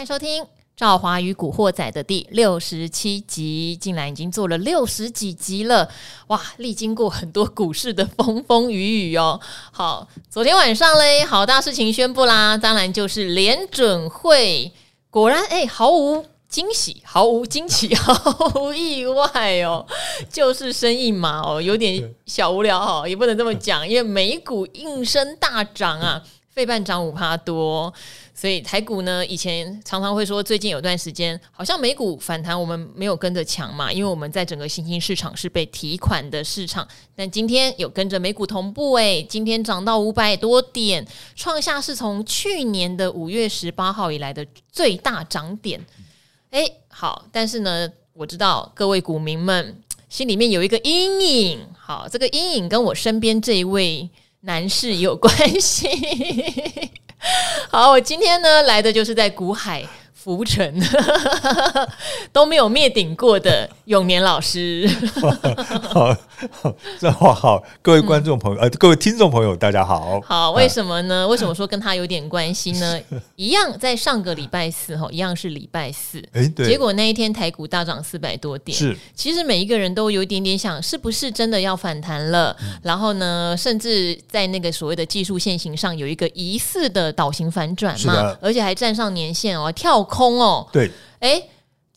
欢迎收听《赵华与古惑仔》的第六十七集，竟然已经做了六十几集了，哇！历经过很多股市的风风雨雨哦。好，昨天晚上嘞，好大事情宣布啦，当然就是联准会，果然哎，毫无惊喜，毫无惊喜，毫无意外哦，就是生意嘛哦，有点小无聊哈，也不能这么讲，因为美股应声大涨啊。费半涨五趴多，所以台股呢，以前常常会说，最近有段时间好像美股反弹，我们没有跟着强嘛，因为我们在整个新兴市场是被提款的市场。但今天有跟着美股同步，诶，今天涨到五百多点，创下是从去年的五月十八号以来的最大涨点。诶，好，但是呢，我知道各位股民们心里面有一个阴影，好，这个阴影跟我身边这一位。男士有关系。好，我今天呢来的就是在古海浮沉 都没有灭顶过的永年老师好，好，这好，各位观众朋友，呃，各位听众朋友，大家好。好，为什么呢？为什么说跟他有点关系呢？一样在上个礼拜四哈，一样是礼拜四。哎，对。结果那一天台股大涨四百多点。是。其实每一个人都有一点点想，是不是真的要反弹了？然后呢，甚至在那个所谓的技术线型上有一个疑似的倒型反转嘛，而且还站上年线哦，跳。空哦，对，哎，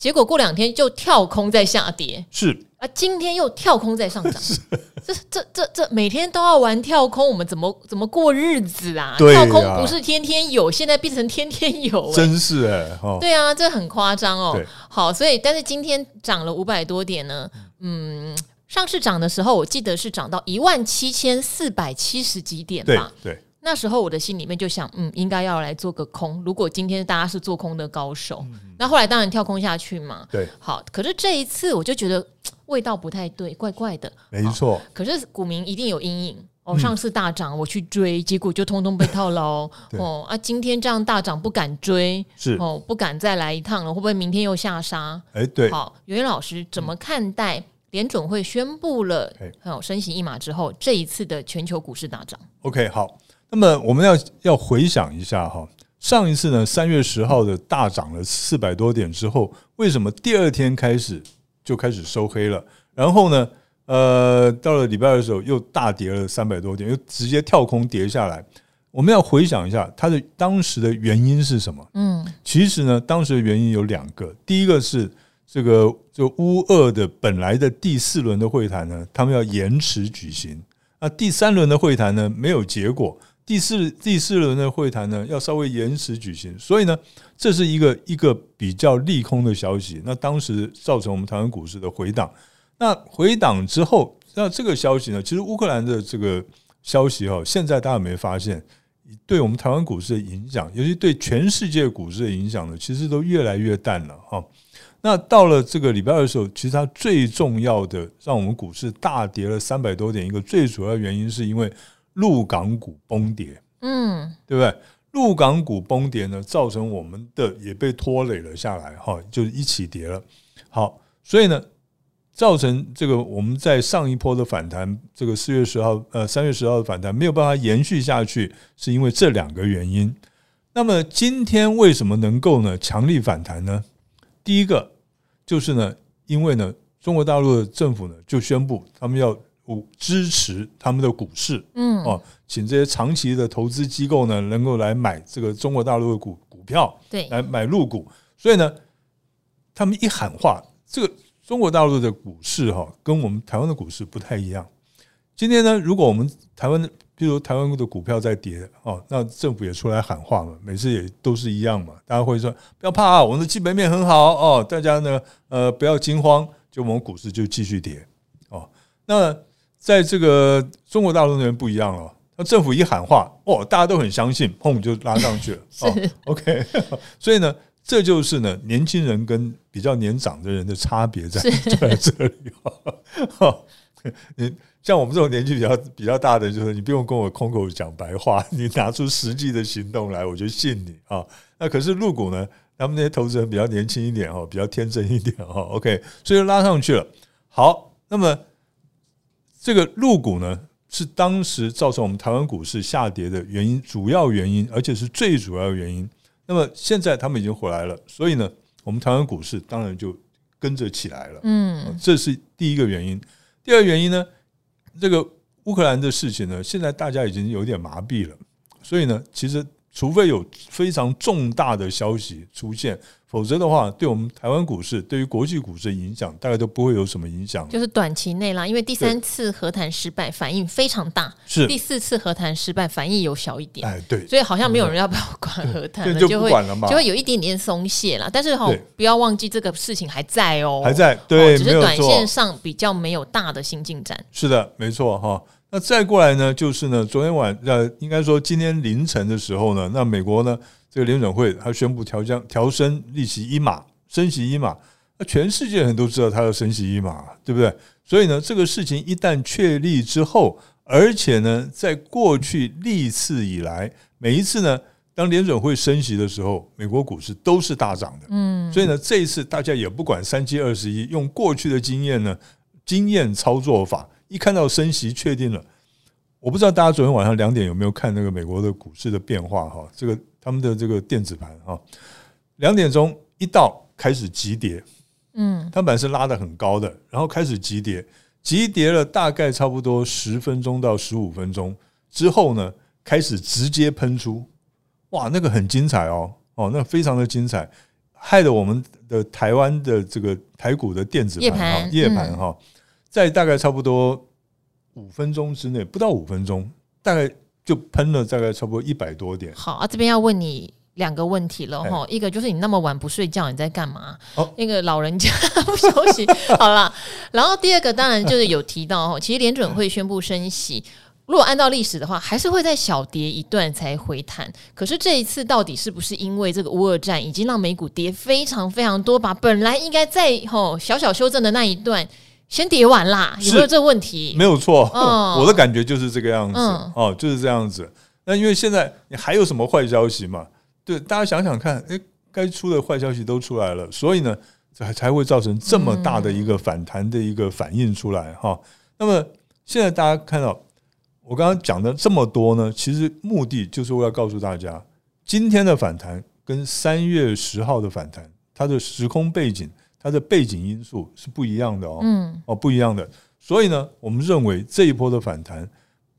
结果过两天就跳空在下跌，是。啊，今天又跳空在上涨，这这这这每天都要玩跳空，我们怎么怎么过日子啊？对啊，跳空不是天天有，现在变成天天有，真是哎，哦，对啊，这很夸张哦。好，所以但是今天涨了五百多点呢，嗯，上次涨的时候我记得是涨到一万七千四百七十几点吧，对。对那时候我的心里面就想，嗯，应该要来做个空。如果今天大家是做空的高手，嗯、那后来当然跳空下去嘛。对，好。可是这一次我就觉得 味道不太对，怪怪的。没错。可是股民一定有阴影哦。上次大涨我去追，结果就通通被套牢哦。啊，今天这样大涨不敢追，是哦，不敢再来一趟了。会不会明天又下杀？哎，对。好，元元老师怎么看待联准会宣布了还有升息一码之后这一次的全球股市大涨？OK，好。那么我们要要回想一下哈，上一次呢，三月十号的大涨了四百多点之后，为什么第二天开始就开始收黑了？然后呢，呃，到了礼拜二的时候又大跌了三百多点，又直接跳空跌下来。我们要回想一下它的当时的原因是什么？嗯，其实呢，当时的原因有两个，第一个是这个就乌俄的本来的第四轮的会谈呢，他们要延迟举行，那第三轮的会谈呢没有结果。第四第四轮的会谈呢，要稍微延迟举行，所以呢，这是一个一个比较利空的消息。那当时造成我们台湾股市的回档。那回档之后，那这个消息呢，其实乌克兰的这个消息哈，现在大家有没有发现，对我们台湾股市的影响，尤其对全世界股市的影响呢，其实都越来越淡了哈。那到了这个礼拜二的时候，其实它最重要的让我们股市大跌了三百多点，一个最主要原因是因为。陆港股崩跌，嗯，对不对？陆港股崩跌呢，造成我们的也被拖累了下来，哈，就一起跌了。好，所以呢，造成这个我们在上一波的反弹，这个四月十号，呃，三月十号的反弹没有办法延续下去，是因为这两个原因。那么今天为什么能够呢强力反弹呢？第一个就是呢，因为呢，中国大陆的政府呢就宣布他们要。股支持他们的股市，嗯哦，请这些长期的投资机构呢，能够来买这个中国大陆的股股票，对，来买入股。所以呢，他们一喊话，这个中国大陆的股市哈，跟我们台湾的股市不太一样。今天呢，如果我们台湾的，比如台湾的股票在跌哦，那政府也出来喊话嘛，每次也都是一样嘛，大家会说不要怕啊，我们的基本面很好哦，大家呢，呃，不要惊慌，就我们股市就继续跌哦，那。在这个中国大陆那边不一样了，那政府一喊话，哦，大家都很相信，砰就拉上去了。是哦，OK，所以呢，这就是呢年轻人跟比较年长的人的差别在 在这里。哈，你像我们这种年纪比较比较大的，就是你不用跟我空口讲白话，你拿出实际的行动来，我就信你啊。那可是入股呢，他们那些投资人比较年轻一点哦，比较天真一点哦。OK，所以拉上去了。好，那么。这个入股呢，是当时造成我们台湾股市下跌的原因，主要原因，而且是最主要的原因。那么现在他们已经回来了，所以呢，我们台湾股市当然就跟着起来了。嗯，这是第一个原因。第二原因呢，这个乌克兰的事情呢，现在大家已经有点麻痹了，所以呢，其实除非有非常重大的消息出现。否则的话，对我们台湾股市，对于国际股市的影响，大概都不会有什么影响。就是短期内啦，因为第三次和谈失败反应非常大，是第四次和谈失败反应有小一点。哎，对，所以好像没有人要不要管和谈了，就会就会有一点点松懈啦。但是哈，不要忘记这个事情还在哦，还在，对，只是短线上比较没有大的新进展。是的，没错哈。那再过来呢，就是呢，昨天晚呃，应该说今天凌晨的时候呢，那美国呢。这个联准会它宣布调降调升利息一码，升息一码，那全世界人都知道它要升息一码，对不对？所以呢，这个事情一旦确立之后，而且呢，在过去历次以来，每一次呢，当联准会升息的时候，美国股市都是大涨的。嗯，所以呢，这一次大家也不管三七二十一，用过去的经验呢，经验操作法，一看到升息确定了，我不知道大家昨天晚上两点有没有看那个美国的股市的变化哈？这个。他们的这个电子盘哈，两点钟一到开始急跌，嗯，它本来是拉的很高的，然后开始急跌，急跌了大概差不多十分钟到十五分钟之后呢，开始直接喷出，哇，那个很精彩哦，哦，那非常的精彩，害得我们的台湾的这个台股的电子盘哈，夜盘哈，在大概差不多五分钟之内，不到五分钟，大概。就喷了大概差不多一百多点。好啊，这边要问你两个问题了哈。一个就是你那么晚不睡觉，你在干嘛？哦，那个老人家不休息。好了，然后第二个当然就是有提到哈，其实联准会宣布升息，如果按照历史的话，还是会在小跌一段才回弹。可是这一次到底是不是因为这个乌尔战已经让美股跌非常非常多，把本来应该在吼小小修正的那一段？先叠完啦，有没有这个问题？没有错，哦、我的感觉就是这个样子，嗯、哦，就是这样子。那因为现在你还有什么坏消息嘛？对，大家想想看，诶，该出的坏消息都出来了，所以呢，才才会造成这么大的一个反弹的一个反应出来哈。嗯、那么现在大家看到我刚刚讲的这么多呢，其实目的就是为了告诉大家，今天的反弹跟三月十号的反弹，它的时空背景。它的背景因素是不一样的哦，嗯，哦，不一样的，所以呢，我们认为这一波的反弹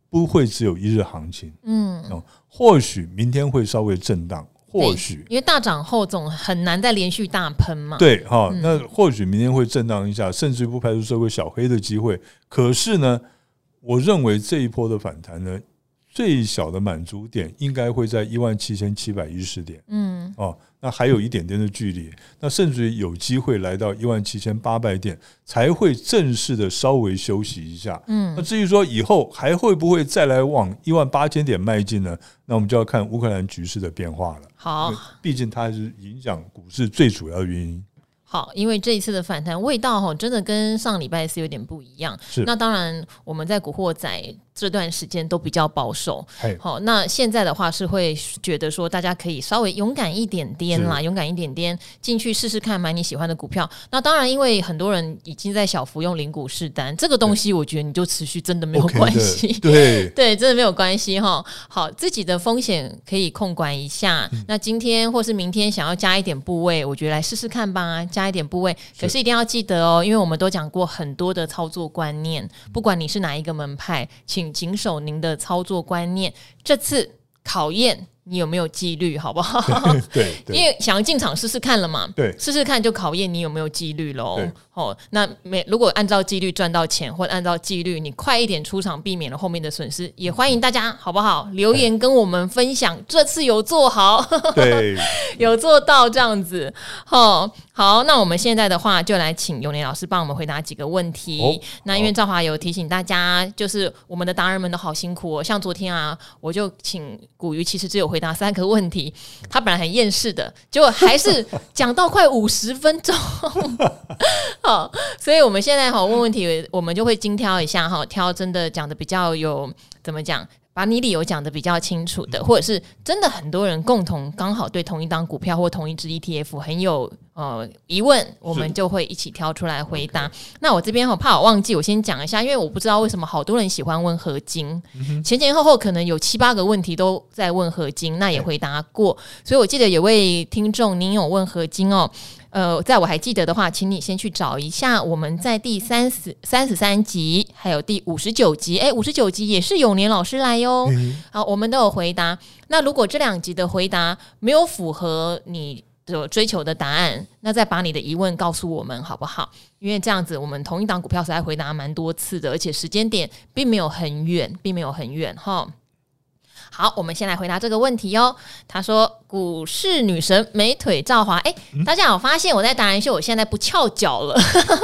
不会只有一日行情，嗯，哦，或许明天会稍微震荡，或许因为大涨后总很难再连续大喷嘛，对，哈，那或许明天会震荡一下，甚至不排除社会小黑的机会。可是呢，我认为这一波的反弹呢，最小的满足点应该会在一万七千七百一十点，嗯，哦。那还有一点点的距离，那甚至于有机会来到一万七千八百点，才会正式的稍微休息一下。嗯，那至于说以后还会不会再来往一万八千点迈进呢？那我们就要看乌克兰局势的变化了。好，毕竟它是影响股市最主要的原因。好，因为这一次的反弹味道哈，真的跟上礼拜是有点不一样。是，那当然我们在古惑仔。这段时间都比较保守，好，那现在的话是会觉得说，大家可以稍微勇敢一点点啦，勇敢一点点进去试试看买你喜欢的股票。那当然，因为很多人已经在小幅用零股试单，这个东西我觉得你就持续真的没有关系，对 对，真的没有关系哈。好，自己的风险可以控管一下。那今天或是明天想要加一点部位，我觉得来试试看吧，加一点部位。可是一定要记得哦，因为我们都讲过很多的操作观念，不管你是哪一个门派，请。谨守您的操作观念，这次考验你有没有纪律，好不好？对，对，因为想要进场试试看了嘛，对，试试看就考验你有没有纪律喽。哦，那没如果按照纪律赚到钱，或者按照纪律你快一点出场，避免了后面的损失，也欢迎大家好不好？留言跟我们分享，这次有做好，对，有做到这样子。哦，好，那我们现在的话就来请永年老师帮我们回答几个问题。哦、那因为赵华有提醒大家，就是我们的达人们都好辛苦哦。像昨天啊，我就请古鱼，其实只有回答三个问题，他本来很厌世的，结果还是讲到快五十分钟。好，所以我们现在哈问问题，我们就会精挑一下哈，挑真的讲的比较有怎么讲把你理由讲的比较清楚的，或者是真的很多人共同刚好对同一档股票或同一支 ETF 很有呃疑问，我们就会一起挑出来回答。那我这边我怕我忘记，我先讲一下，因为我不知道为什么好多人喜欢问合金，前前后后可能有七八个问题都在问合金，那也回答过。所以我记得有位听众您有问合金哦。呃，在我还记得的话，请你先去找一下我们在第三十三十三集，还有第五十九集，哎，五十九集也是永年老师来哟。嗯、好，我们都有回答。那如果这两集的回答没有符合你的追求的答案，那再把你的疑问告诉我们好不好？因为这样子，我们同一档股票实在回答蛮多次的，而且时间点并没有很远，并没有很远哈。好，我们先来回答这个问题哦。他说：“股市女神美腿赵华，哎，大家有发现我在达人秀，我现在不翘脚了，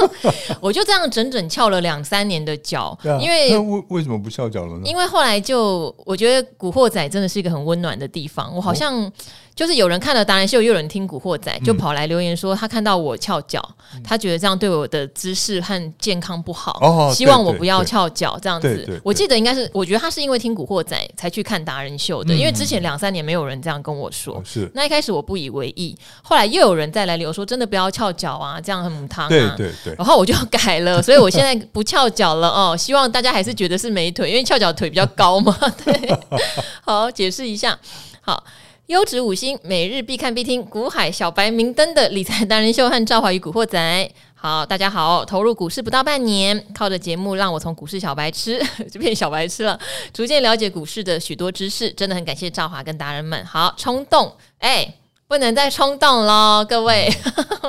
我就这样整整翘了两三年的脚，啊、因为为为什么不翘脚了呢？因为后来就我觉得古惑仔真的是一个很温暖的地方，我好像。哦”就是有人看了达人秀，又有人听古惑仔，就跑来留言说他看到我翘脚，他觉得这样对我的姿势和健康不好，希望我不要翘脚这样子。我记得应该是，我觉得他是因为听古惑仔才去看达人秀的，因为之前两三年没有人这样跟我说。是，那一开始我不以为意，后来又有人再来留说真的不要翘脚啊，这样很母汤啊。对对对，然后我就改了，所以我现在不翘脚了 哦。希望大家还是觉得是美腿，因为翘脚腿比较高嘛。对，好，解释一下，好。优质五星，每日必看必听，股海小白明灯的理财达人秀和赵华与古惑仔。好，大家好，投入股市不到半年，靠着节目让我从股市小白痴就变小白痴了，逐渐了解股市的许多知识，真的很感谢赵华跟达人们。好，冲动，哎，不能再冲动了，各位，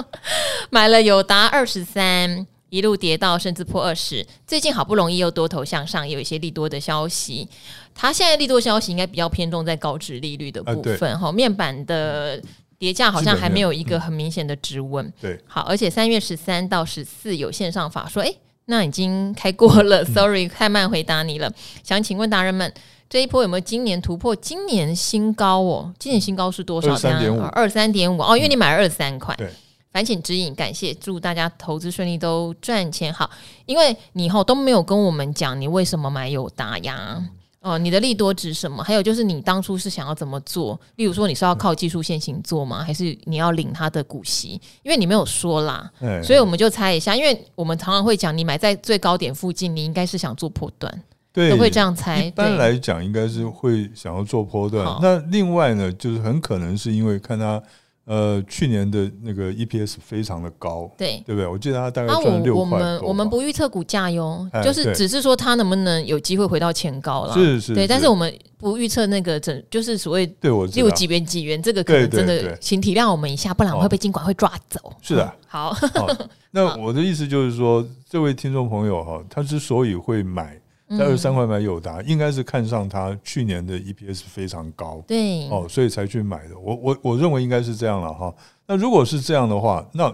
买了友达二十三。一路跌到甚至破二十，最近好不容易又多头向上，也有一些利多的消息。它现在利多消息应该比较偏重在高值利率的部分哈、啊，面板的跌价好像还没有一个很明显的止稳。对，好，而且三月十三到十四有线上法说，诶，那已经开过了。Sorry，太慢回答你了。想请问达人们，这一波有没有今年突破今年新高哦？今年新高是多少？二三点五，二三点五哦，因为你买了二十三块。对。烦请指引，感谢，祝大家投资顺利，都赚钱好。因为你以后都没有跟我们讲你为什么买友达呀？哦，你的利多指什么？还有就是你当初是想要怎么做？例如说你是要靠技术线型做吗？还是你要领他的股息？因为你没有说啦，所以我们就猜一下。因为我们常常会讲，你买在最高点附近，你应该是想做波段，对，都会这样猜。一般来讲，应该是会想要做波段。那另外呢，就是很可能是因为看他。呃，去年的那个 EPS 非常的高，对对不对？我记得它大概赚六块。我们我们不预测股价哟，就是只是说它能不能有机会回到前高了。是是，对，但是我们不预测那个整，就是所谓对我六几元几元，这个可能真的，请体谅我们一下，不然我会被监管会抓走。是的，好。那 我的意思就是说，这位听众朋友哈，他之所以会买。在二十三块买友达，应该是看上它去年的 EPS 非常高，对哦，所以才去买的。我我我认为应该是这样了哈。那如果是这样的话，那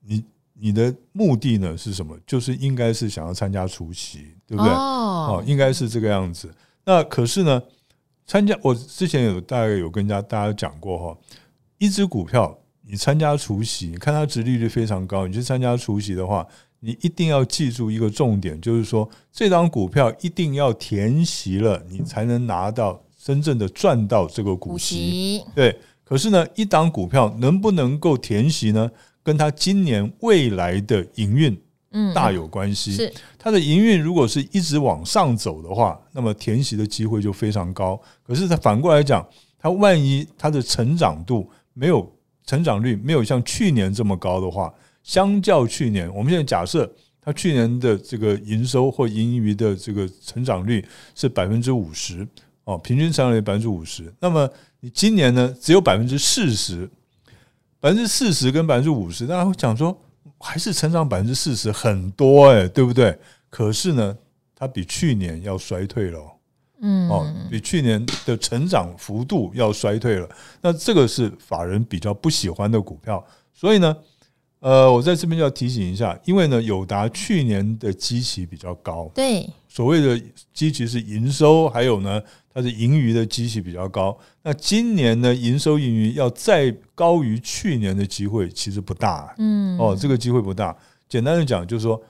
你你的目的呢是什么？就是应该是想要参加除夕，对不对？哦，应该是这个样子。那可是呢，参加我之前有大概有跟大家大家讲过哈，一只股票你参加除夕，你看它值利率非常高，你去参加除夕的话。你一定要记住一个重点，就是说，这张股票一定要填息了，你才能拿到真正的赚到这个股息。对，可是呢，一档股票能不能够填息呢？跟它今年未来的营运嗯大有关系。是它的营运如果是一直往上走的话，那么填息的机会就非常高。可是它反过来讲，它万一它的成长度没有成长率没有像去年这么高的话。相较去年，我们现在假设它去年的这个营收或盈余的这个成长率是百分之五十哦，平均成长率百分之五十。那么你今年呢，只有百分之四十，百分之四十跟百分之五十，大家会讲说还是成长百分之四十很多哎，对不对？可是呢，它比去年要衰退了，嗯，哦，比去年的成长幅度要衰退了。那这个是法人比较不喜欢的股票，所以呢。呃，我在这边就要提醒一下，因为呢，友达去年的基期比较高，对，所谓的基期是营收，还有呢，它是盈余的基期比较高。那今年呢，营收盈余要再高于去年的机会其实不大，嗯，哦，这个机会不大。简单的讲，就是说，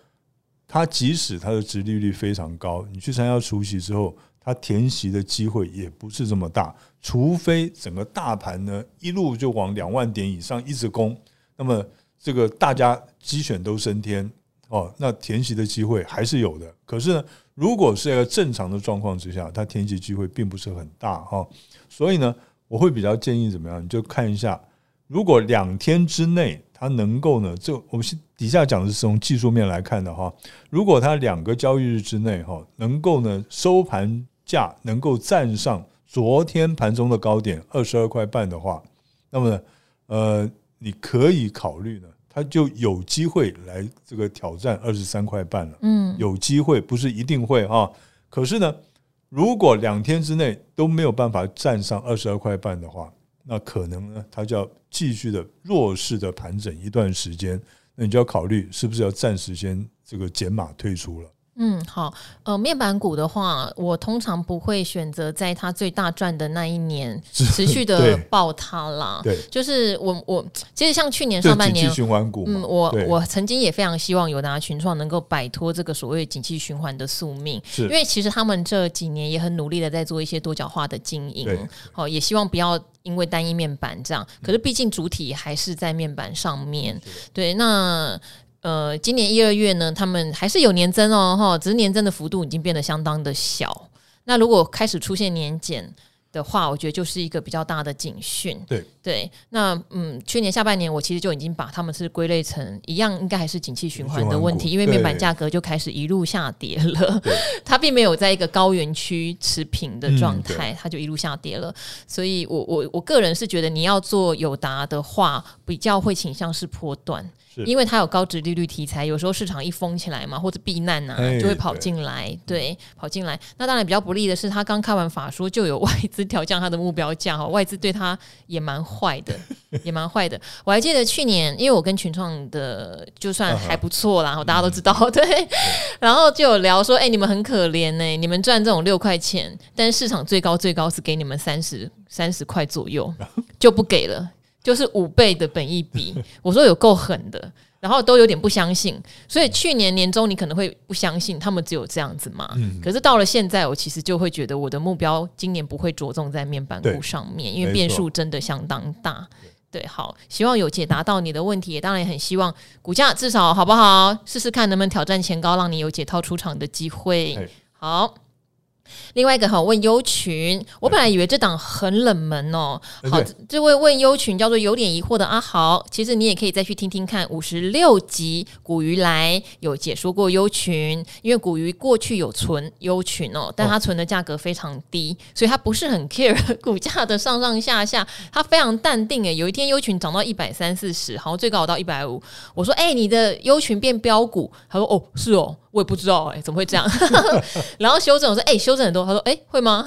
它即使它的殖利率非常高，你去参加除息之后，它填息的机会也不是这么大，除非整个大盘呢一路就往两万点以上一直攻，那么这个大家鸡犬都升天哦，那填息的机会还是有的。可是呢，如果是一个正常的状况之下，它填息机会并不是很大哈。所以呢，我会比较建议怎么样？你就看一下，如果两天之内它能够呢，这我们底下讲的是从技术面来看的哈。如果它两个交易日之内哈，能够呢收盘。价能够站上昨天盘中的高点二十二块半的话，那么呢呃，你可以考虑呢，它就有机会来这个挑战二十三块半了。嗯，有机会不是一定会哈。可是呢，如果两天之内都没有办法站上二十二块半的话，那可能呢，它就要继续的弱势的盘整一段时间。那你就要考虑是不是要暂时先这个减码退出了。嗯，好，呃，面板股的话，我通常不会选择在它最大赚的那一年 持续的爆它啦。对，就是我我其实像去年上半年，循环股，嗯，我我曾经也非常希望友达群创能够摆脱这个所谓景气循环的宿命，是因为其实他们这几年也很努力的在做一些多角化的经营，好，也希望不要因为单一面板这样，可是毕竟主体还是在面板上面，对，那。呃，今年一二月呢，他们还是有年增哦，哈，只是年增的幅度已经变得相当的小。那如果开始出现年减的话，我觉得就是一个比较大的警讯。对对，那嗯，去年下半年我其实就已经把他们是归类成一样，应该还是景气循环的问题，因为面板价格就开始一路下跌了。它并没有在一个高原区持平的状态，它就一路下跌了。所以我我我个人是觉得，你要做友达的话，比较会倾向是波段。因为它有高值利率题材，有时候市场一封起来嘛，或者避难呐、啊，就会跑进来，对，对，跑进来。那当然比较不利的是，他刚开完法说就有外资调降他的目标价哈，外资对他也蛮坏的，也蛮坏的。我还记得去年，因为我跟群创的就算还不错啦，大家都知道，对。然后就有聊说，哎，你们很可怜呢、欸，你们赚这种六块钱，但是市场最高最高是给你们三十三十块左右，就不给了。就是五倍的本益比，我说有够狠的，然后都有点不相信，所以去年年中你可能会不相信他们只有这样子嘛。嗯、可是到了现在，我其实就会觉得我的目标今年不会着重在面板股上面，因为变数真的相当大。对，好，希望有解答到你的问题，也当然也很希望股价至少好不好？试试看能不能挑战前高，让你有解套出场的机会。好。另外一个好问优群，我本来以为这档很冷门哦。好，这位问优群叫做有点疑惑的阿豪，其实你也可以再去听听看五十六集古鱼来有解说过优群，因为古鱼过去有存优群哦，但他存的价格非常低，所以他不是很 care 股价的上上下下，他非常淡定诶。有一天优群涨到一百三四十，好像最高到一百五，我说哎，你的优群变标股，他说哦是哦。我也不知道哎、欸，怎么会这样？然后修正我说：“哎、欸，修正很多。”他说：“哎、欸，会吗？”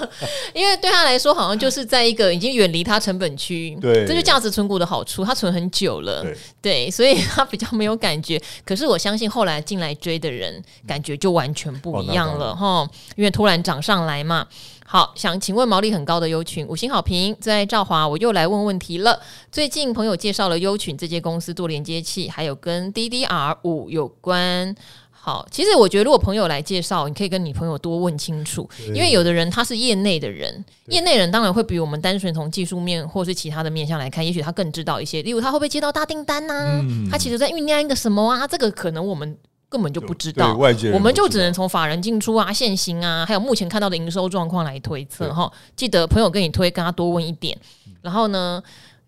因为对他来说，好像就是在一个已经远离他成本区，对，这就价值存股的好处。他存很久了，对，对，所以他比较没有感觉。可是我相信后来进来追的人，感觉就完全不一样了哈、哦。因为突然涨上来嘛。好，想请问毛利很高的优群五星好评，最爱赵华我又来问问题了。最近朋友介绍了优群这间公司做连接器，还有跟 DDR 五有关。好，其实我觉得如果朋友来介绍，你可以跟你朋友多问清楚，因为有的人他是业内的人，业内人当然会比我们单纯从技术面或是其他的面向来看，也许他更知道一些。例如他会不会接到大订单呐、啊？嗯、他其实在酝酿一个什么啊？这个可能我们。根本就不知道，我们就只能从法人进出啊、现行啊，还有目前看到的营收状况来推测哈。记得朋友跟你推，跟他多问一点。然后呢，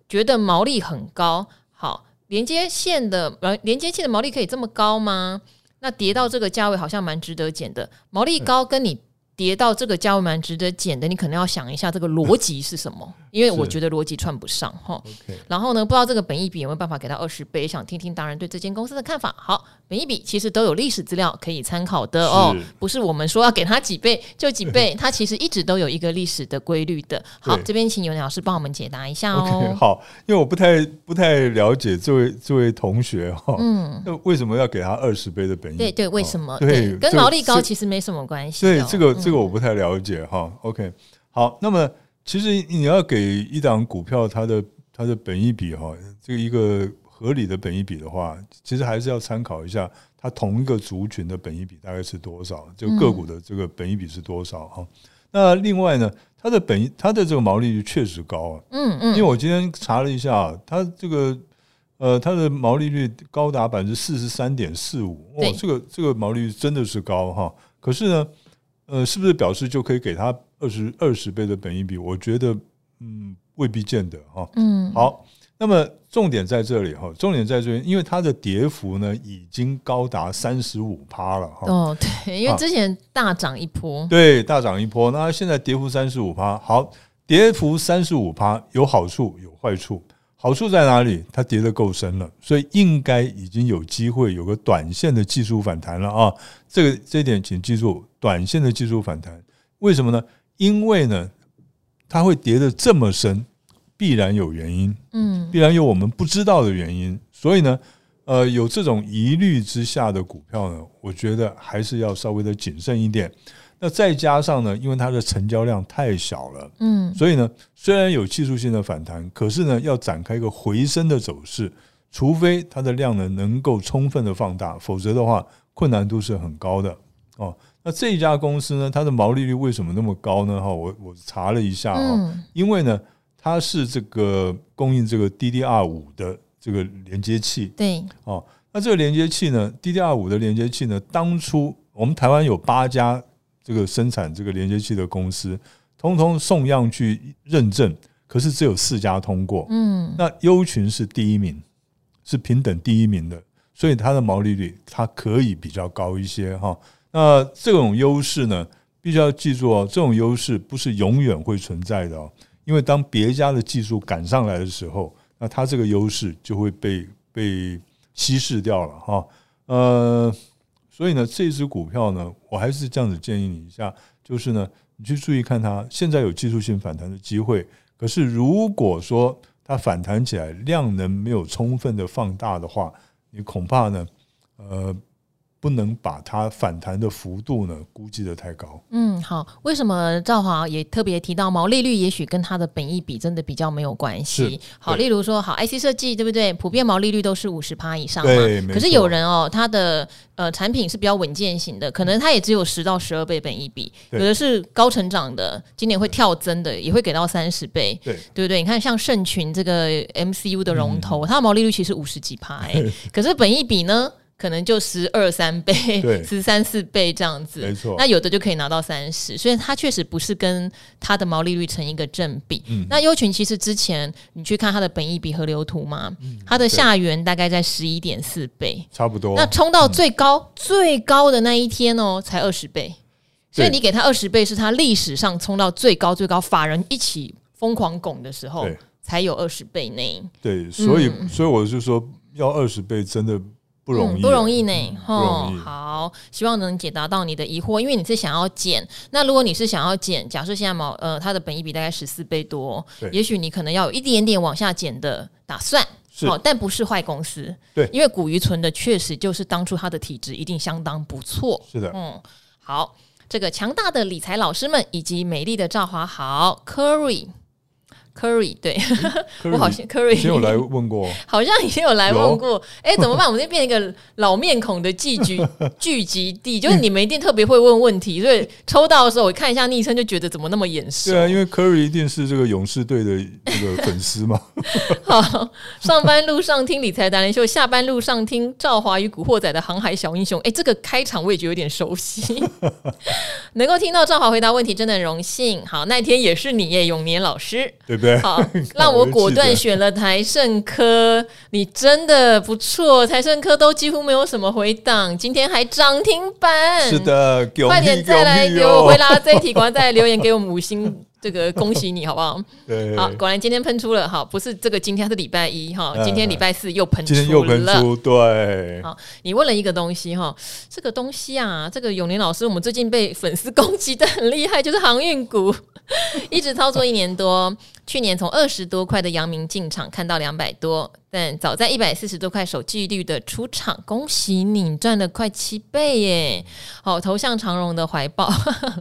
觉得毛利很高，好，连接线的呃，连接器的毛利可以这么高吗？那跌到这个价位好像蛮值得减的，毛利高跟你。跌到这个价位蛮值得减的，你可能要想一下这个逻辑是什么，因为我觉得逻辑串不上哈。然后呢，不知道这个本益比有没有办法给到二十倍？想听听达人对这间公司的看法。好，本益比其实都有历史资料可以参考的哦，不是我们说要给他几倍就几倍，它其实一直都有一个历史的规律的。好，这边请尤老师帮我们解答一下哦。Okay, 好，因为我不太不太了解这位这位同学哈，嗯，那为什么要给他二十倍的本益？对对，为什么？对，跟毛利高其实没什么关系。对，这个。这个我不太了解哈，OK，好，那么其实你要给一档股票它的它的本益比哈，这个一个合理的本益比的话，其实还是要参考一下它同一个族群的本益比大概是多少，就个股的这个本益比是多少哈。那另外呢，它的本它的这个毛利率确实高啊，嗯嗯，因为我今天查了一下，它这个呃它的毛利率高达百分之四十三点四五，哇，这个这个毛利率真的是高哈。可是呢，呃，是不是表示就可以给它二十二十倍的本益比？我觉得嗯未必见得哈。嗯，好。那么重点在这里哈，重点在这边，因为它的跌幅呢已经高达三十五趴了哈。哦，对，因为之前大涨一波，啊、对，大涨一波，那现在跌幅三十五趴。好，跌幅三十五趴有好处有坏处，好处在哪里？它跌得够深了，所以应该已经有机会有个短线的技术反弹了啊。这个这一点请记住，短线的技术反弹，为什么呢？因为呢，它会跌得这么深。必然有原因，嗯，必然有我们不知道的原因，所以呢，呃，有这种疑虑之下的股票呢，我觉得还是要稍微的谨慎一点。那再加上呢，因为它的成交量太小了，嗯，所以呢，虽然有技术性的反弹，可是呢，要展开一个回升的走势，除非它的量呢能够充分的放大，否则的话，困难度是很高的哦。那这一家公司呢，它的毛利率为什么那么高呢？哈，我我查了一下啊，因为呢。它是这个供应这个 DDR 五的这个连接器，对，哦，那这个连接器呢，DDR 五的连接器呢，当初我们台湾有八家这个生产这个连接器的公司，通通送样去认证，可是只有四家通过，嗯，那优群是第一名，是平等第一名的，所以它的毛利率它可以比较高一些哈。那这种优势呢，必须要记住哦，这种优势不是永远会存在的哦。因为当别家的技术赶上来的时候，那它这个优势就会被被稀释掉了哈。呃，所以呢，这支股票呢，我还是这样子建议你一下，就是呢，你去注意看它现在有技术性反弹的机会。可是如果说它反弹起来量能没有充分的放大的话，你恐怕呢，呃。不能把它反弹的幅度呢估计的太高。嗯，好，为什么赵华也特别提到毛利率，也许跟它的本益比真的比较没有关系。好，例如说，好 IC 设计，对不对？普遍毛利率都是五十趴以上嘛。对，可是有人哦，他的呃产品是比较稳健型的，可能他也只有十到十二倍本益比。有的是高成长的，今年会跳增的，也会给到三十倍。对，对不对？你看像盛群这个 MCU 的龙头，嗯、它的毛利率其实五十几趴哎，可是本益比呢？可能就十二三倍，十三四倍这样子，没错。那有的就可以拿到三十，所以它确实不是跟它的毛利率成一个正比。嗯、那优群其实之前你去看它的本益比河流图嘛，嗯、它的下缘大概在十一点四倍，差不多。那冲到最高、嗯、最高的那一天哦，才二十倍，所以你给它二十倍，是它历史上冲到最高最高，法人一起疯狂拱的时候才有二十倍呢。对，所以、嗯、所以我就说要二十倍真的。不容易，嗯，不容易呢。哦，好，希望能解答到你的疑惑。因为你是想要减，那如果你是想要减，假设现在毛呃它的本益比大概十四倍多，也许你可能要有一点点往下减的打算。是哦，但不是坏公司。对，因为股鱼存的确实就是当初它的体质一定相当不错。是的，嗯，好，这个强大的理财老师们以及美丽的赵华豪 Curry。Curry 对，我好像 Curry 以前有来问过，好像以前有来问过。哎，怎么办？我们这边变一个老面孔的聚集 聚集地，就是你们一定特别会问问题，所以抽到的时候我看一下昵称，就觉得怎么那么眼熟。对啊，因为 Curry 一定是这个勇士队的这个粉丝嘛。好，上班路上听理财达人秀，下班路上听赵华与古惑仔的航海小英雄。哎，这个开场我也觉得有点熟悉。能够听到赵华回答问题，真的很荣幸。好，那天也是你耶，永年老师，对不对？好，让我果断选了台盛科。你真的不错，台盛科都几乎没有什么回档，今天还涨停板。是的，快点再来给我回答这一题，赶快再来留言给我们五星。这个恭喜你好不好？对，好，果然今天喷出了哈，不是这个今天是礼拜一哈，今天礼拜四又喷出了，今天又喷出，对，好，你问了一个东西哈，这个东西啊，这个永年老师，我们最近被粉丝攻击的很厉害，就是航运股，一直操作一年多。去年从二十多块的阳明进场，看到两百多，但早在一百四十多块守纪律的出场，恭喜你赚了快七倍耶！好，投向长荣的怀抱，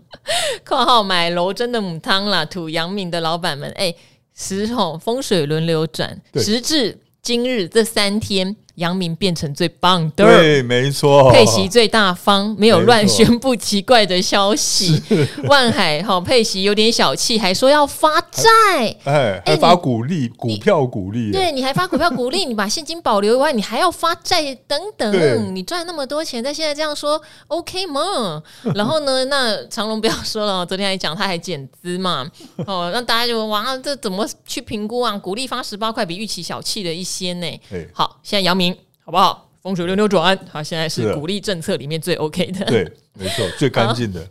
括号买楼真的母汤啦，土阳明的老板们，哎，时吼风水轮流转，时至。今日这三天。阳明变成最棒的，对，没错。佩奇最大方，没有乱宣布奇怪的消息。万海好佩奇有点小气，还说要发债，哎，还发股利，股票股利。对，你还发股票股利，你把现金保留以外，你还要发债等等。你赚那么多钱，但现在这样说，OK 吗？然后呢，那长隆不要说了，昨天还讲他还减资嘛，哦，那大家就哇，这怎么去评估啊？股利发十八块，比预期小气了一些呢。好，现在阳明。好不好？风水轮流转，好，现在是鼓励政策里面最 OK 的，对，没错，最干净的。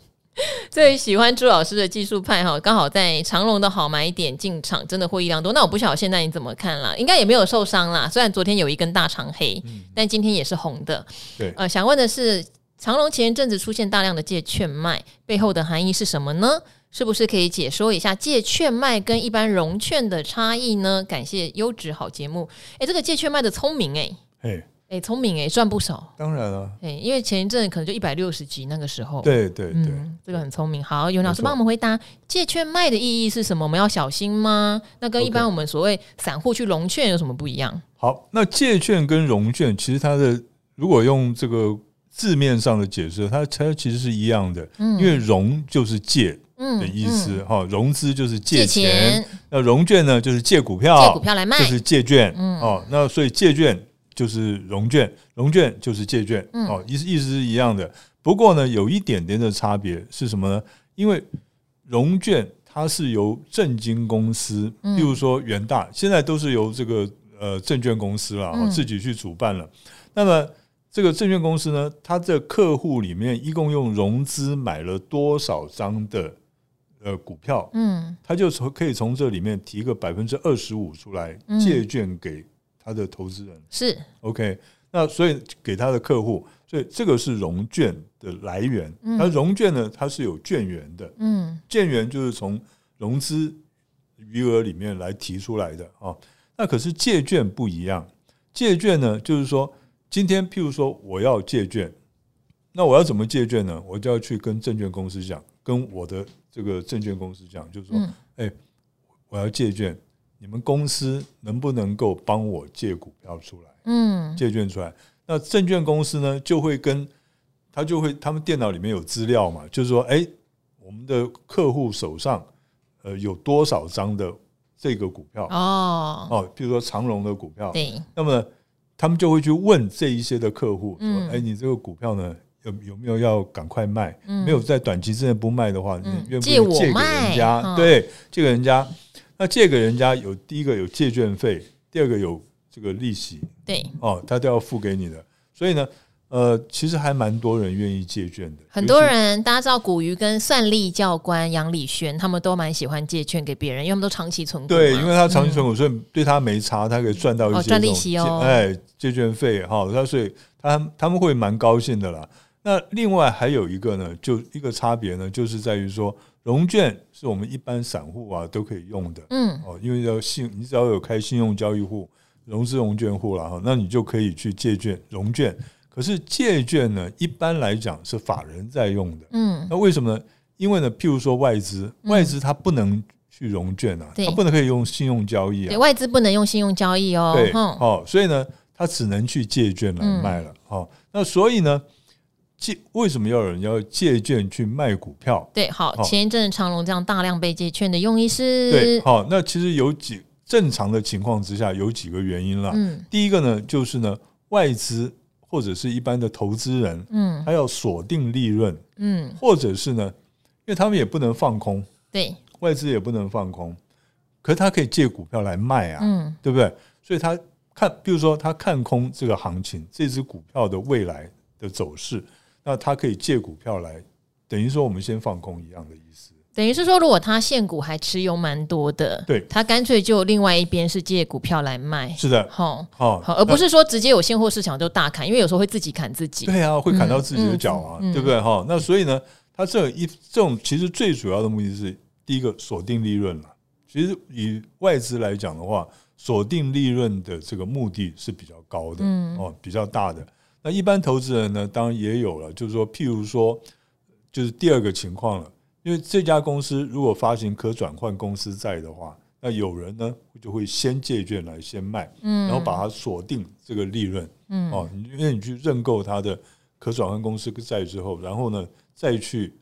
最喜欢朱老师的技术派哈，刚好在长隆的好买点进场，真的获益良多。那我不晓得现在你怎么看啦？应该也没有受伤啦。虽然昨天有一根大长黑，嗯、但今天也是红的。对，呃，想问的是，长隆前一阵子出现大量的借券卖，背后的含义是什么呢？是不是可以解说一下借券卖跟一般融券的差异呢？感谢优质好节目。哎，这个借券卖的聪明哎。哎哎，聪明哎，赚不少。当然了，哎，因为前一阵可能就一百六十集那个时候。对对对、嗯，这个很聪明。好，有老师帮我们回答，借券卖的意义是什么？我们要小心吗？那跟一般我们所谓散户去融券有什么不一样？好，那借券跟融券其实它的如果用这个字面上的解释，它它其实是一样的。嗯，因为融就是借的意思哈，嗯嗯、融资就是借钱。借钱那融券呢，就是借股票，借股票来卖，就是借券。嗯，哦，那所以借券。就是融券，融券就是借券，嗯、哦，意思意思是一样的。不过呢，有一点点的差别是什么呢？因为融券它是由证金公司，例如说元大，现在都是由这个呃证券公司了，哦，自己去主办了。那么这个证券公司呢，它的客户里面一共用融资买了多少张的呃股票？嗯，他就从可以从这里面提个百分之二十五出来借券给。他的投资人是 OK，那所以给他的客户，所以这个是融券的来源。那融券呢，它是有券源的，嗯，券源就是从融资余额里面来提出来的啊。那可是借券不一样，借券呢，就是说今天譬如说我要借券，那我要怎么借券呢？我就要去跟证券公司讲，跟我的这个证券公司讲，就是说，哎，我要借券。你们公司能不能够帮我借股票出来？嗯，借券出来。那证券公司呢，就会跟他就会，他们电脑里面有资料嘛，就是说，哎，我们的客户手上呃有多少张的这个股票？哦哦，比如说长荣的股票。对。那么他们就会去问这一些的客户说：“哎，你这个股票呢，有有没有要赶快卖？没有在短期之内不卖的话，你愿不愿意借给人家？对，借给人家。”那借给人家有第一个有借券费，第二个有这个利息，对哦，他都要付给你的。所以呢，呃，其实还蛮多人愿意借券的。很多人，大家知道古鱼跟算力教官杨礼轩，他们都蛮喜欢借券给别人，因为他们都长期存股。对，因为他长期存股，所以对他没差，他可以赚到一些、利息哦。哎，借券费哈，他所以他他们会蛮高兴的啦。那另外还有一个呢，就一个差别呢，就是在于说。融券是我们一般散户啊都可以用的，嗯，哦，因为要信，你只要有开信用交易户、融资融券户了哈，那你就可以去借券融券。可是借券呢，一般来讲是法人在用的，嗯，那为什么呢？因为呢，譬如说外资，外资它不能去融券啊，它不能可以用信用交易啊，对，外资不能用信用交易哦，对，哦，所以呢，它只能去借券来卖了，哦，那所以呢。借为什么要有人要借券去卖股票？对，好，前一阵长隆这样大量被借券的用意是？对，好，那其实有几正常的情况之下有几个原因啦。嗯，第一个呢，就是呢，外资或者是一般的投资人，嗯，他要锁定利润，嗯，或者是呢，因为他们也不能放空，对，外资也不能放空，可是他可以借股票来卖啊，嗯，对不对？所以他看，比如说他看空这个行情，这只股票的未来的走势。那他可以借股票来，等于说我们先放空一样的意思。等于是说，如果他现股还持有蛮多的，对，他干脆就另外一边是借股票来卖。是的，好，好，而不是说直接有现货市场就大砍，因为有时候会自己砍自己。对啊，会砍到自己的脚啊，对不对？哈，那所以呢，他这一这种其实最主要的目的是第一个锁定利润了。其实以外资来讲的话，锁定利润的这个目的是比较高的，嗯哦，比较大的。那一般投资人呢，当然也有了，就是说，譬如说，就是第二个情况了，因为这家公司如果发行可转换公司债的话，那有人呢就会先借券来先卖，嗯，然后把它锁定这个利润，嗯，哦，因为你去认购它的可转换公司债之后，然后呢再去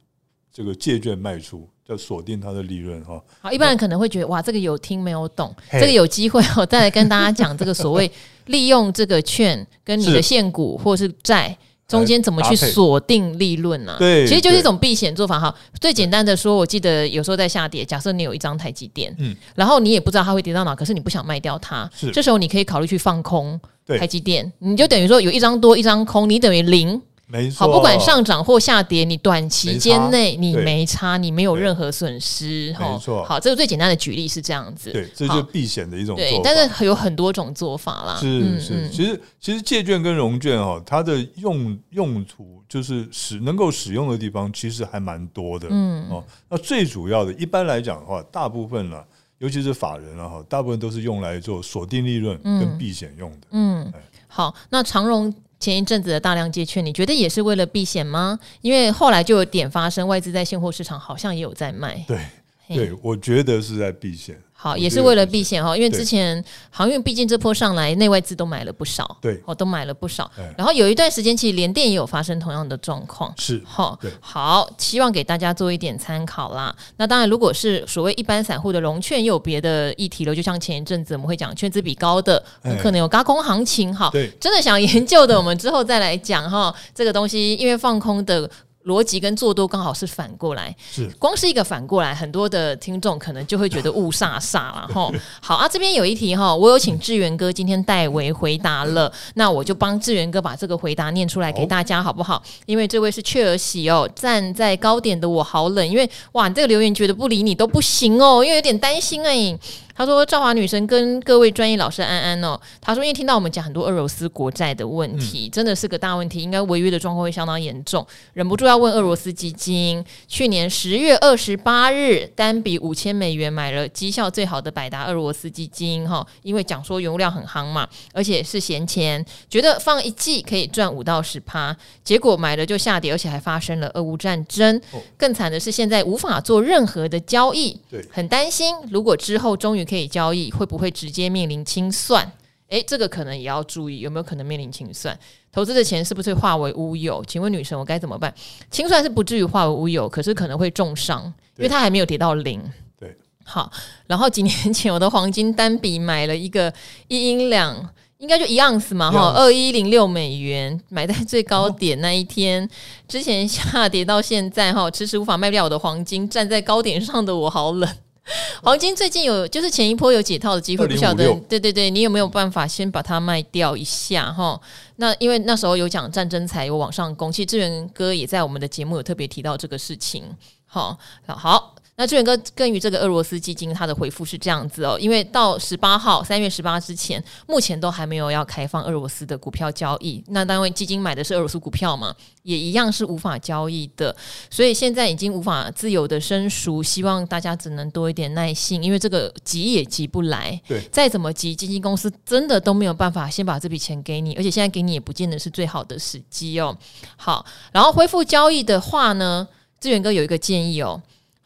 这个借券卖出，叫锁定它的利润哈。好，一般人可能会觉得哇，这个有听没有懂，这个有机会我再来跟大家 讲这个所谓利用这个券跟你的现股或是债。中间怎么去锁定利润呢？对，其实就是一种避险做法哈。最简单的说，我记得有时候在下跌，假设你有一张台积电，嗯，然后你也不知道它会跌到哪，可是你不想卖掉它，是这时候你可以考虑去放空台积电，你就等于说有一张多一张空，你等于零。没错，好，不管上涨或下跌，你短期间内你没差，你没有任何损失，没错。好，这个最简单的举例是这样子，对，这就是避险的一种做法。对，但是有很多种做法啦。是是，其实其实借券跟融券哦，它的用用途就是使能够使用的地方其实还蛮多的。嗯哦，那最主要的，一般来讲的话，大部分呢，尤其是法人啊哈，大部分都是用来做锁定利润跟避险用的。嗯，好，那长荣。前一阵子的大量借券，你觉得也是为了避险吗？因为后来就有点发生，外资在现货市场好像也有在卖。对，对，我觉得是在避险。好，也是为了避险哈，因为之前航运毕竟这波上来，内外资都买了不少，对，哦，都买了不少。然后有一段时间，其实联电也有发生同样的状况，是哈。好，希望给大家做一点参考啦。那当然，如果是所谓一般散户的融券，又有别的议题了，就像前一阵子我们会讲券资比高的，很可能有高空行情哈。对，真的想研究的，我们之后再来讲哈。这个东西因为放空的。逻辑跟做多刚好是反过来，是光是一个反过来，很多的听众可能就会觉得雾煞煞了哈。好啊，这边有一题哈，我有请志源哥今天代为回答了，那我就帮志源哥把这个回答念出来给大家好不好？因为这位是雀儿喜哦，站在高点的我好冷，因为哇，你这个留言觉得不理你都不行哦，因为有点担心哎。他说：“赵华女神跟各位专业老师安安哦。”他说：“因为听到我们讲很多俄罗斯国债的问题，真的是个大问题，应该违约的状况会相当严重，忍不住要问俄罗斯基金。去年十月二十八日，单笔五千美元买了绩效最好的百达俄罗斯基金哈，因为讲说原物料很夯嘛，而且是闲钱，觉得放一季可以赚五到十趴，结果买了就下跌，而且还发生了俄乌战争。更惨的是现在无法做任何的交易，很担心如果之后终于。”可以交易，会不会直接面临清算？诶，这个可能也要注意，有没有可能面临清算？投资的钱是不是化为乌有？请问女神，我该怎么办？清算是不至于化为乌有，可是可能会重伤，因为它还没有跌到零。对，好。然后几年前我的黄金单笔买了一个一英两，应该就一盎司嘛，哈，二一零六美元，买在最高点那一天，之前下跌到现在，哈，迟迟无法卖掉我的黄金，站在高点上的我好冷。黄金最近有，就是前一波有解套的机会，不晓得，对对对，你有没有办法先把它卖掉一下哈？那因为那时候有讲战争才有往上攻，其实志源哥也在我们的节目有特别提到这个事情，好，好。那志远哥关于这个俄罗斯基金，他的回复是这样子哦，因为到十八号三月十八之前，目前都还没有要开放俄罗斯的股票交易。那单位基金买的是俄罗斯股票嘛，也一样是无法交易的。所以现在已经无法自由的申赎，希望大家只能多一点耐性，因为这个急也急不来。对，再怎么急，基金公司真的都没有办法先把这笔钱给你，而且现在给你也不见得是最好的时机哦。好，然后恢复交易的话呢，志远哥有一个建议哦。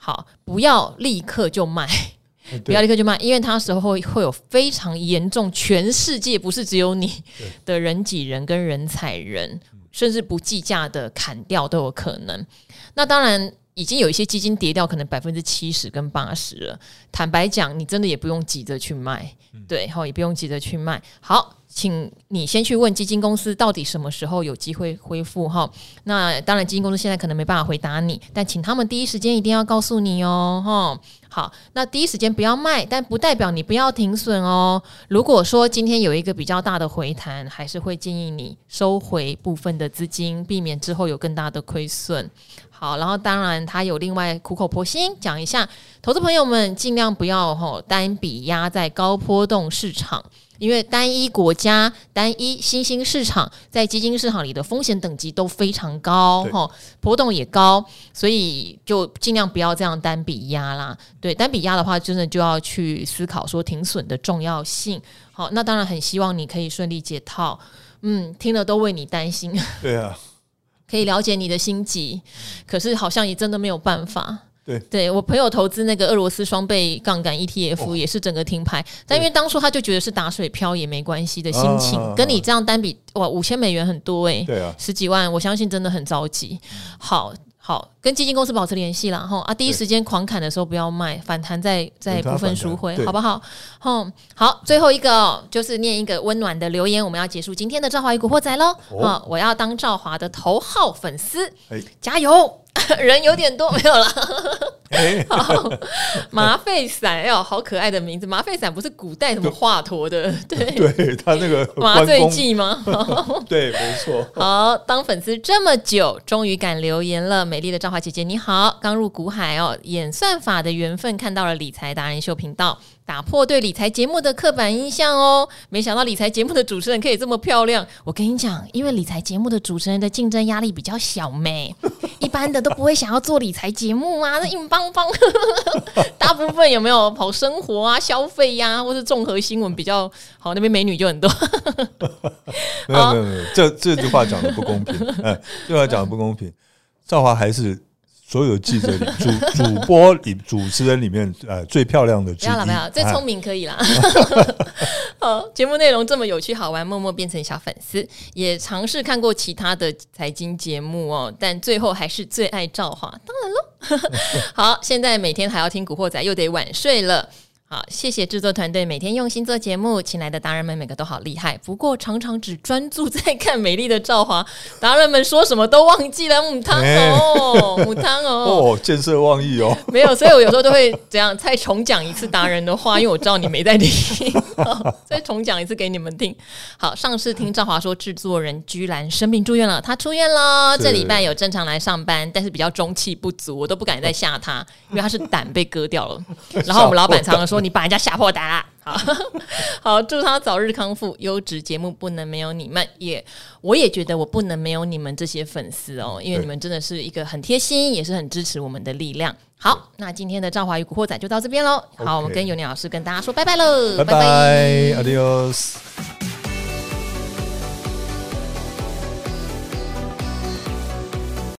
好，不要立刻就卖，不要立刻就卖，因为它时候会会有非常严重，全世界不是只有你的人挤人跟人踩人，甚至不计价的砍掉都有可能。那当然，已经有一些基金跌掉，可能百分之七十跟八十了。坦白讲，你真的也不用急着去卖，对，好，也不用急着去卖。好。请你先去问基金公司，到底什么时候有机会恢复哈？那当然，基金公司现在可能没办法回答你，但请他们第一时间一定要告诉你哦，哈。好，那第一时间不要卖，但不代表你不要停损哦。如果说今天有一个比较大的回弹，还是会建议你收回部分的资金，避免之后有更大的亏损。好，然后当然他有另外苦口婆心讲一下，投资朋友们尽量不要哈单笔压在高波动市场。因为单一国家、单一新兴市场在基金市场里的风险等级都非常高，哈，波动也高，所以就尽量不要这样单笔压啦。对，单笔压的话，真的就要去思考说停损的重要性。好，那当然很希望你可以顺利解套。嗯，听了都为你担心。对啊，可以了解你的心急，可是好像也真的没有办法。对，对我朋友投资那个俄罗斯双倍杠杆 ETF 也是整个停牌，但因为当初他就觉得是打水漂也没关系的心情，跟你这样单笔哇五千美元很多哎，对啊，十几万，我相信真的很着急。好。好，跟基金公司保持联系啦。哈啊，第一时间狂砍的时候不要卖，反弹再再部分赎回，好不好？好，好，最后一个、哦、就是念一个温暖的留言，我们要结束今天的赵华与古惑仔喽。哦，我要当赵华的头号粉丝，加油！人有点多，没有了。好，麻沸散，哎呦，好可爱的名字。麻沸散不是古代什么华佗的？对，对他那个麻醉剂吗？对，没错。好，当粉丝这么久，终于敢留言了。美丽的赵华姐姐，你好，刚入股海哦，演算法的缘分看到了理财达人秀频道。打破对理财节目的刻板印象哦！没想到理财节目的主持人可以这么漂亮。我跟你讲，因为理财节目的主持人的竞争压力比较小，没 一般的都不会想要做理财节目啊，那硬邦邦。大部分有没有跑生活啊、消费呀、啊，或是综合新闻比较好？那边美女就很多。没有没有没有，这这句话讲的不公平。哎，这句话讲的不公平。赵华还是。所有记者里，主 主播里，主持人里面，呃，最漂亮的不要了，不要，最聪明可以啦。好，节目内容这么有趣好玩，默默变成小粉丝，也尝试看过其他的财经节目哦，但最后还是最爱赵华。当然喽，好，现在每天还要听古惑仔，又得晚睡了。好，谢谢制作团队每天用心做节目，请来的达人们每个都好厉害，不过常常只专注在看美丽的赵华，达人们说什么都忘记了母汤哦，母汤哦，哦，见色忘义哦，没有，所以我有时候都会这样再重讲一次达人的话，因为我知道你没在听，再重讲一次给你们听。好，上次听赵华说制作人居然生病住院了，他出院了，这礼拜有正常来上班，但是比较中气不足，我都不敢再吓他，因为他是胆被割掉了。然后我们老板常常说。你把人家吓破胆，好 好祝他早日康复。优质节目不能没有你们，也我也觉得我不能没有你们这些粉丝哦，因为你们真的是一个很贴心，也是很支持我们的力量。好，那今天的赵华与古惑仔就到这边喽。好，我们跟尤尼老师跟大家说拜拜喽，拜拜，Adios。